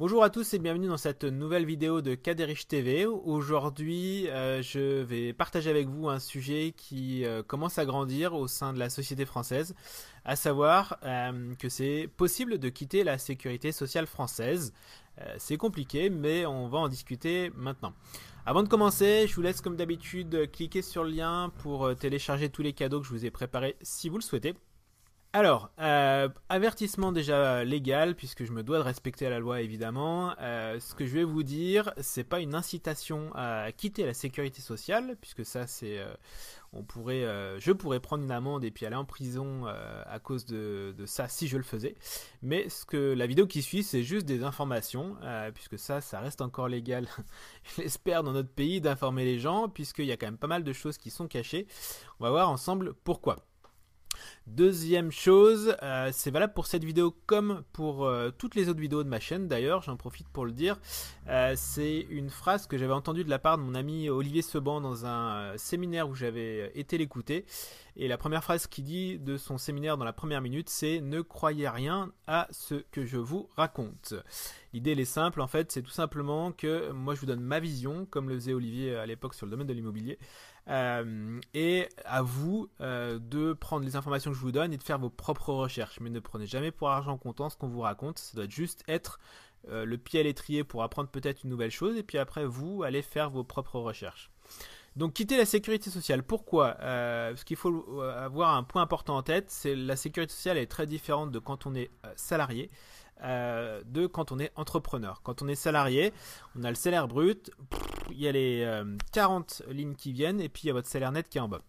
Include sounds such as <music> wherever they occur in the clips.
Bonjour à tous et bienvenue dans cette nouvelle vidéo de Kaderich TV. Aujourd'hui, euh, je vais partager avec vous un sujet qui euh, commence à grandir au sein de la société française, à savoir euh, que c'est possible de quitter la sécurité sociale française. c'est compliqué, mais on va en discuter maintenant. Avant de commencer, je vous laisse comme d'habitude cliquer sur le lien pour télécharger tous les cadeaux que je vous ai préparés si vous le souhaitez. Alors, euh, avertissement déjà légal, puisque je me dois de respecter la loi évidemment. Euh, ce que je vais vous dire, c'est pas une incitation à quitter la sécurité sociale, puisque ça c'est, euh, on pourrait, je pourrais prendre une amende et puis aller en prison à cause de, ça si je le faisais. Mais ce que la vidéo qui suit, c'est juste des informations, puisque ça, ça reste encore légal, <laughs> j'espère dans notre pays d'informer les gens, puisqu'il y a quand même pas mal de choses qui sont cachées. On va voir ensemble pourquoi. Deuxième chose, euh, c'est valable pour cette vidéo comme pour euh, toutes les autres vidéos de ma chaîne d'ailleurs, j'en profite pour le dire. Euh, c'est une phrase que j'avais entendue de la part de mon ami Olivier Seban dans un séminaire où j'avais été l'écouter. Et la première phrase qu'il dit de son séminaire dans la première minute, c'est Ne croyez rien à ce que je vous raconte. L'idée elle est simple en fait, c'est tout simplement que moi je vous donne ma vision, comme le faisait Olivier à l'époque sur le domaine de l'immobilier. Euh, et à vous euh, de prendre les informations que je vous donne et de faire vos propres recherches. Mais ne prenez jamais pour argent comptant ce qu'on vous raconte. Ça doit juste être euh, le pied à l'étrier pour apprendre peut-être une nouvelle chose. Et puis après, vous allez faire vos propres recherches. Donc quitter la sécurité sociale. Pourquoi? Parce qu'il faut avoir un point important en tête. C'est la sécurité sociale est très différente de quand on est salarié. De quand on est entrepreneur. Quand on est salarié, on a le salaire brut, il y a les 40 euh, lignes qui viennent et puis il y a votre salaire net qui est en bas.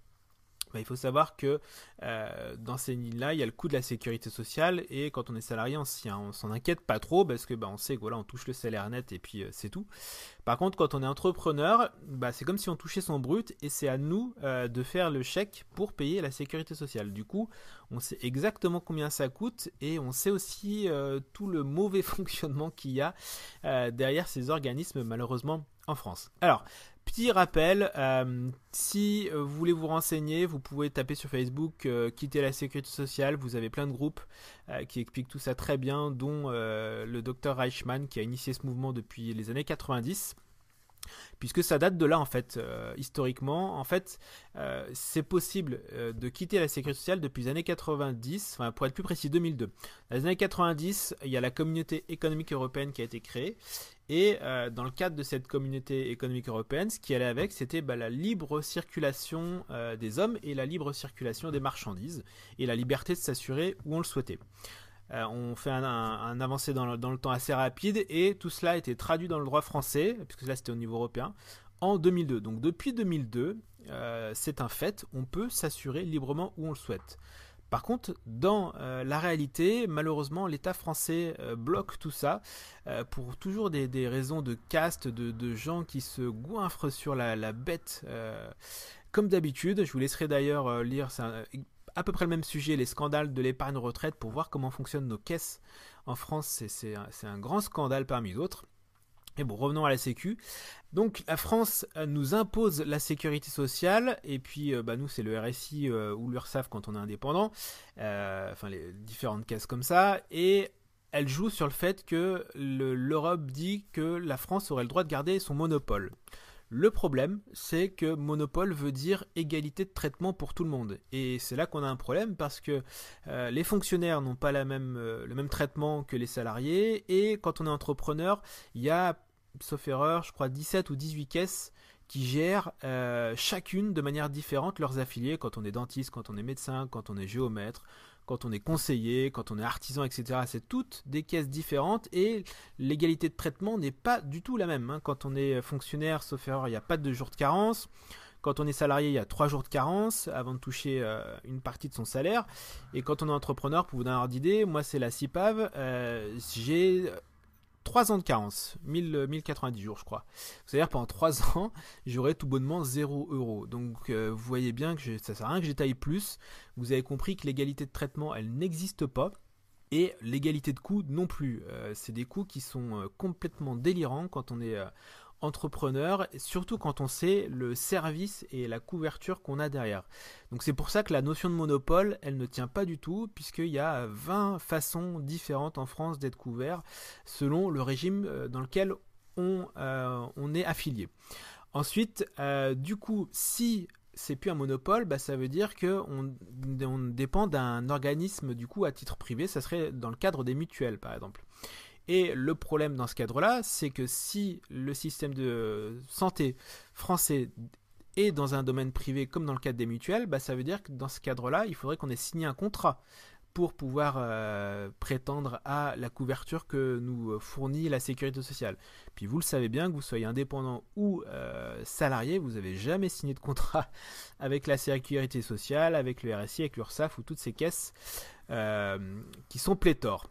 Bah, il faut savoir que euh, dans ces lignes-là, il y a le coût de la sécurité sociale et quand on est salarié, on s'en inquiète pas trop parce que bah, on sait que voilà, on touche le salaire net et puis euh, c'est tout. Par contre, quand on est entrepreneur, bah, c'est comme si on touchait son brut et c'est à nous de faire le chèque pour payer la sécurité sociale. Du coup, on sait exactement combien ça coûte et on sait aussi tout le mauvais <laughs> fonctionnement qu'il y a derrière ces organismes malheureusement France. Alors, Petit rappel, euh, si euh, vous voulez vous renseigner, vous pouvez taper sur Facebook euh, Quitter la sécurité sociale. Vous avez plein de groupes qui expliquent tout ça très bien, dont le docteur Reichmann qui a initié ce mouvement depuis les années 90 puisque ça date de là en fait historiquement en fait c'est possible de quitter la sécurité sociale depuis les années 90 enfin pour être plus précis 2002 dans les années 90 il y a la communauté économique européenne qui a été créée et euh, dans le cadre de cette communauté économique européenne, ce qui allait avec, c'était bah, la libre circulation euh, des hommes et la libre circulation des marchandises, et la liberté de s'assurer où on le souhaitait. Euh, on fait un, avancé dans le, temps assez rapide, et tout cela a été traduit dans le droit français, puisque là c'était au niveau européen, en 2002. Donc depuis 2002, c'est un fait, on peut s'assurer librement où on le souhaite. Par contre, dans euh, la réalité, malheureusement, l'État français euh, bloque tout ça euh, pour toujours des, raisons de caste, de, gens qui se goinfrent sur la, bête. comme d'habitude, je vous laisserai d'ailleurs lire à peu près le même sujet, les scandales de l'épargne retraite, pour voir comment fonctionnent nos caisses en France. C'est un grand scandale parmi d'autres. Et bon, revenons à la Sécu. Donc la France euh, nous impose la sécurité sociale, et puis euh, bah, nous c'est le RSI euh, ou l'URSSAF quand on est indépendant, enfin les différentes caisses comme ça, et elle joue sur le fait que l'Europe dit que la France aurait le droit de garder son monopole. Le problème, c'est que monopole veut dire égalité de traitement pour tout le monde. Et c'est là qu'on a un problème parce que les fonctionnaires n'ont pas même, le même traitement que les salariés. Et quand on est entrepreneur, il y a sauf erreur, je crois 17 ou 18 caisses qui gèrent euh, chacune de manière différente leurs affiliés quand on est dentiste, quand on est médecin, quand on est géomètre, quand on est conseiller, quand on est artisan, etc. C'est toutes des caisses différentes et l'égalité de traitement n'est pas du tout la même. Hein. Quand on est fonctionnaire, sauf erreur, il n'y a pas de jour de carence. Quand on est salarié, il y a trois jours de carence avant de toucher euh, une partie de son salaire. Et quand on est entrepreneur, pour vous donner un ordre d'idée, moi c'est la CIPAV, euh, j'ai 3 ans de carence, 1000, 1090 jours je crois. C'est-à-dire pendant 3 <laughs> ans, j'aurai tout bonnement 0 euros. Donc euh, vous voyez bien que ça sert à rien que j'étaille plus. Vous avez compris que l'égalité de traitement, elle n'existe pas. Et l'égalité de coût non plus. Euh, c'est des coûts qui sont euh, complètement délirants quand on est entrepreneur, surtout quand on sait le service et la couverture qu'on a derrière. Donc c'est pour ça que la notion de monopole, elle ne tient pas du tout, puisqu'il y a 20 façons différentes en France d'être couvert selon le régime euh, dans lequel on, euh, on est affilié. Ensuite, euh, du coup, si c'est plus un monopole, bah, ça veut dire qu'on on dépend d'un organisme du coup à titre privé, ça serait dans le cadre des mutuelles par exemple. Et le problème dans ce cadre-là, c'est que si le système de santé français est dans un domaine privé comme dans le cadre des mutuelles, bah, ça veut dire que dans ce cadre-là, il faudrait qu'on ait signé un contrat pour pouvoir euh, prétendre à la couverture que nous fournit la sécurité sociale. Puis vous le savez bien, que vous soyez indépendant ou euh, salarié, vous n'avez jamais signé de contrat <laughs> avec la sécurité sociale, avec le RSI, avec l'URSSAF ou toutes ces caisses euh, qui sont pléthores.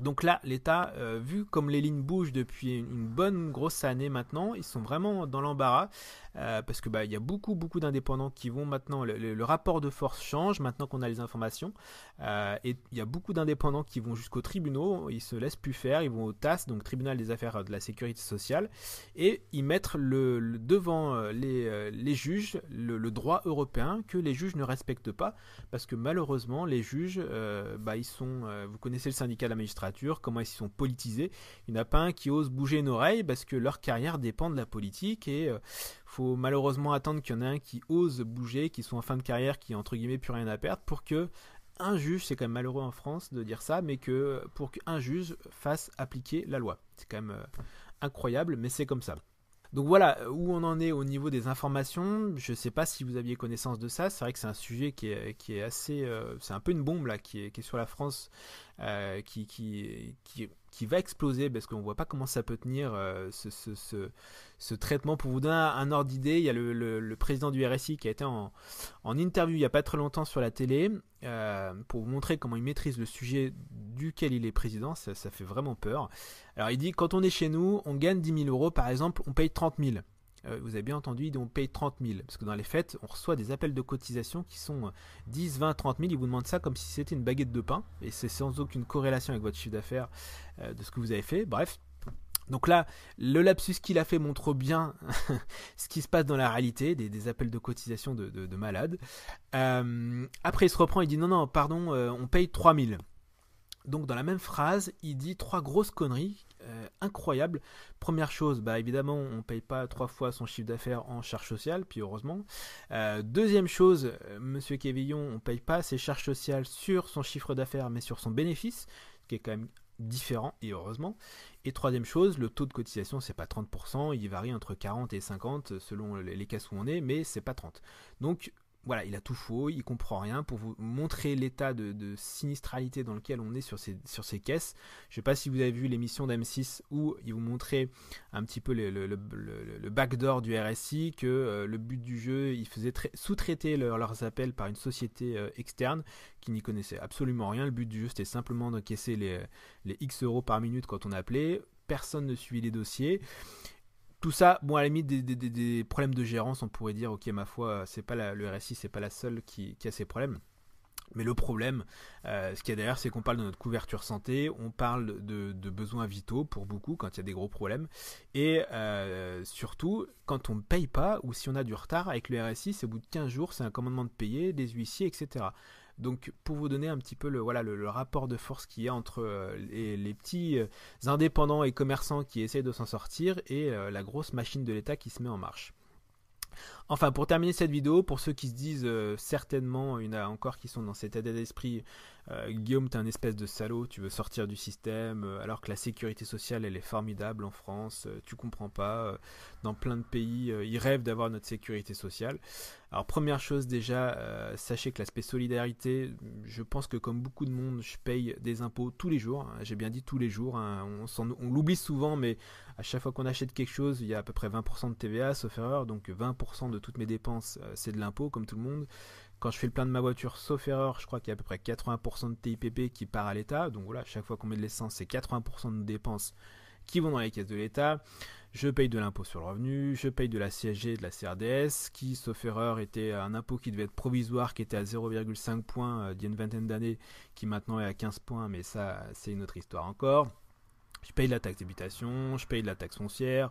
Donc là, l'État, euh, vu comme les lignes bougent depuis une bonne grosse année maintenant, ils sont vraiment dans l'embarras euh, parce que bah il y a beaucoup beaucoup d'indépendants qui vont maintenant le, rapport de force change maintenant qu'on a les informations euh, et il y a beaucoup d'indépendants qui vont jusqu'aux tribunaux, ils se laissent plus faire, ils vont au TAS donc tribunal des affaires de la sécurité sociale et ils mettent devant les, juges le, droit européen que les juges ne respectent pas parce que malheureusement les juges bah vous connaissez le syndicat de la magistrature comment ils sont politisés. Il n'y en a pas un qui ose bouger une oreille parce que leur carrière dépend de la politique et euh, faut malheureusement attendre qu'il y en ait un qui ose bouger, qui soit en fin de carrière, qui entre guillemets plus rien à perdre pour que un juge, c'est quand même malheureux en France de dire ça, mais que pour qu'un juge fasse appliquer la loi. C'est quand même euh, incroyable, mais c'est comme ça. Donc voilà où on en est au niveau des informations. Je ne sais pas si vous aviez connaissance de ça. C'est vrai que c'est un sujet qui est, assez. Euh, c'est un peu une bombe là qui est, sur la France euh, qui, va exploser parce qu'on voit pas comment ça peut tenir euh, ce, traitement. Pour vous donner un ordre d'idée, il y a le, le, président du RSI qui a été en, en interview il n'y a pas très longtemps sur la télé euh, pour vous montrer comment il maîtrise le sujet duquel il est président. Ça, fait vraiment peur. Alors il dit quand on est chez nous, on gagne 10 000 euros par exemple, on paye 30 000. Euh, vous avez bien entendu, on paye 30 000. Parce que dans les fêtes, on reçoit des appels de cotisation qui sont 10, 20, 30 000. Ils vous demandent ça comme si c'était une baguette de pain. Et c'est sans aucune corrélation avec votre chiffre d'affaires euh, de ce que vous avez fait. Bref. Donc là, le lapsus qu'il a fait montre bien <laughs> ce qui se passe dans la réalité, des, appels de cotisation de, malades. Euh, après, il se reprend, il dit non, non, pardon, on paye 3 000. Donc dans la même phrase, il dit trois grosses conneries euh, incroyables. Première chose, bah évidemment, on paye pas trois fois son chiffre d'affaires en charges sociales, puis heureusement. Euh, deuxième chose, euh, Monsieur Kévillon, on paye pas ses charges sociales sur son chiffre d'affaires, mais sur son bénéfice, ce qui est quand même différent et heureusement. Et troisième chose, le taux de cotisation c'est pas 30%, il varie entre 40 et 50 selon les cas où on est, mais c'est pas 30. Donc voilà, il a tout faux, il comprend rien pour vous montrer l'état de, sinistralité dans lequel on est sur ces, sur ces caisses. Je ne sais pas si vous avez vu l'émission d'M6 où il vous montrait un petit peu le, backdoor du RSI, que euh, le but du jeu, il faisait sous-traiter leurs appels par une société euh, externe qui n'y connaissait absolument rien. Le but du jeu, c'était simplement d'encaisser les, les X euros par minute quand on appelait. Personne ne suivit les dossiers tout ça, bon, à la limite, des, problèmes de gérance, on pourrait dire, ok, ma foi, c'est pas le RSI, c'est pas la seule qui, a ces problèmes. Mais le problème, euh, ce qu'il y a derrière, c'est qu'on parle de notre couverture santé, on parle de, besoins vitaux pour beaucoup quand il y a des gros problèmes, et euh, surtout quand on ne paye pas ou si on a du retard avec le RSI, c'est au bout de 15 jours, c'est un commandement de payer, des huissiers, etc. Donc pour vous donner un petit peu le, voilà, le, rapport de force qu'il y a entre euh, les, petits euh, indépendants et commerçants qui essayent de s'en sortir et euh, la grosse machine de l'État qui se met en marche. Enfin, pour terminer cette vidéo, pour ceux qui se disent certainement, il y en a encore qui sont dans cet état d'esprit, Guillaume, t'es un espèce de salaud, tu veux sortir du système, alors que la sécurité sociale, elle est formidable en France, tu comprends pas, dans plein de pays, ils rêvent d'avoir notre sécurité sociale. Alors première chose déjà, euh, sachez que l'aspect solidarité, je pense que comme beaucoup de monde, je paye des impôts tous les jours. Hein. J'ai bien dit tous les jours. Hein. On, l'oublie souvent, mais à chaque fois qu'on achète quelque chose, il y a à peu près 20% de TVA, sauf erreur. Donc 20% de toutes mes dépenses, euh, c'est de l'impôt, comme tout le monde. Quand je fais le plein de ma voiture, sauf erreur, je crois qu'il y a à peu près 80% de TIPP qui part à l'État. Donc voilà, chaque fois qu'on met de l'essence, c'est 80% de dépenses qui vont dans les caisses de l'État. Je paye de l'impôt sur le revenu, je paye de la CSG et de la CRDS, qui, sauf erreur, était un impôt qui devait être provisoire, qui était à 0,5 points euh, d'il y a une vingtaine d'années, qui maintenant est à 15 points, mais ça, c'est une autre histoire encore. Je paye de la taxe d'habitation, je paye de la taxe foncière,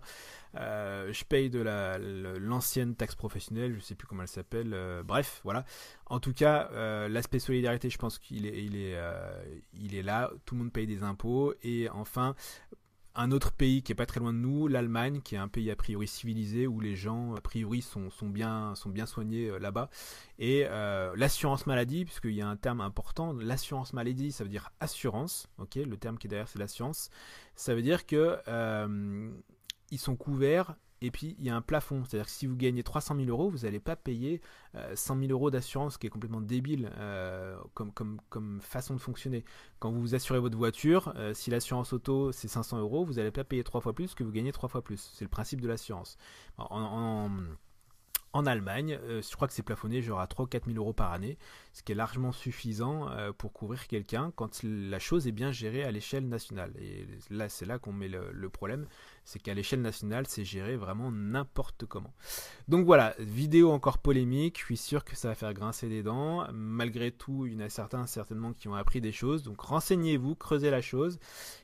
euh, je paye de la l'ancienne taxe professionnelle, je sais plus comment elle s'appelle. euh, bref, voilà. En tout cas, euh, l'aspect solidarité, je pense qu'il est, il est, est là. Tout le monde paye des impôts. Et enfin, un autre pays qui est pas très loin de nous, l'Allemagne, qui est un pays a priori civilisé où les gens a priori sont, bien soignés euh, là-bas. Et euh, l'assurance maladie, puisqu'il y a un terme important, l'assurance maladie, ça veut dire assurance. Le terme qui est derrière c'est l'assurance. Ça veut dire que euh, ils sont couverts. Et puis il y a un plafond, c'est-à-dire que si vous gagnez 300 000 euros, vous n'allez pas payer euh, 100 000 euros d'assurance, ce qui est complètement débile euh, comme, façon de fonctionner. Quand vous assurez votre voiture, euh, si l'assurance auto c'est 500 euros, vous n'allez pas payer trois fois plus que vous gagnez trois fois plus. C'est le principe de l'assurance. En, Allemagne, euh, je crois que c'est plafonné genre à 3 ou 4 000 euros par année, ce qui est largement suffisant euh, pour couvrir quelqu'un quand la chose est bien gérée à l'échelle nationale. Et là, c'est là qu'on met le, problème, c'est qu'à l'échelle nationale, c'est géré vraiment n'importe comment. Donc voilà, vidéo encore polémique, je suis sûr que ça va faire grincer des dents. Malgré tout, il y en a certains certainement qui ont appris des choses, donc renseignez-vous, creusez la chose,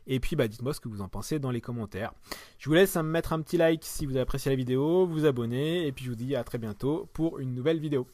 et puis bah, dites-moi ce que vous en pensez dans les commentaires. Je vous laisse mettre un petit like si vous avez apprécié la vidéo, vous abonner, et puis je vous dis à très bientôt pour une nouvelle vidéo.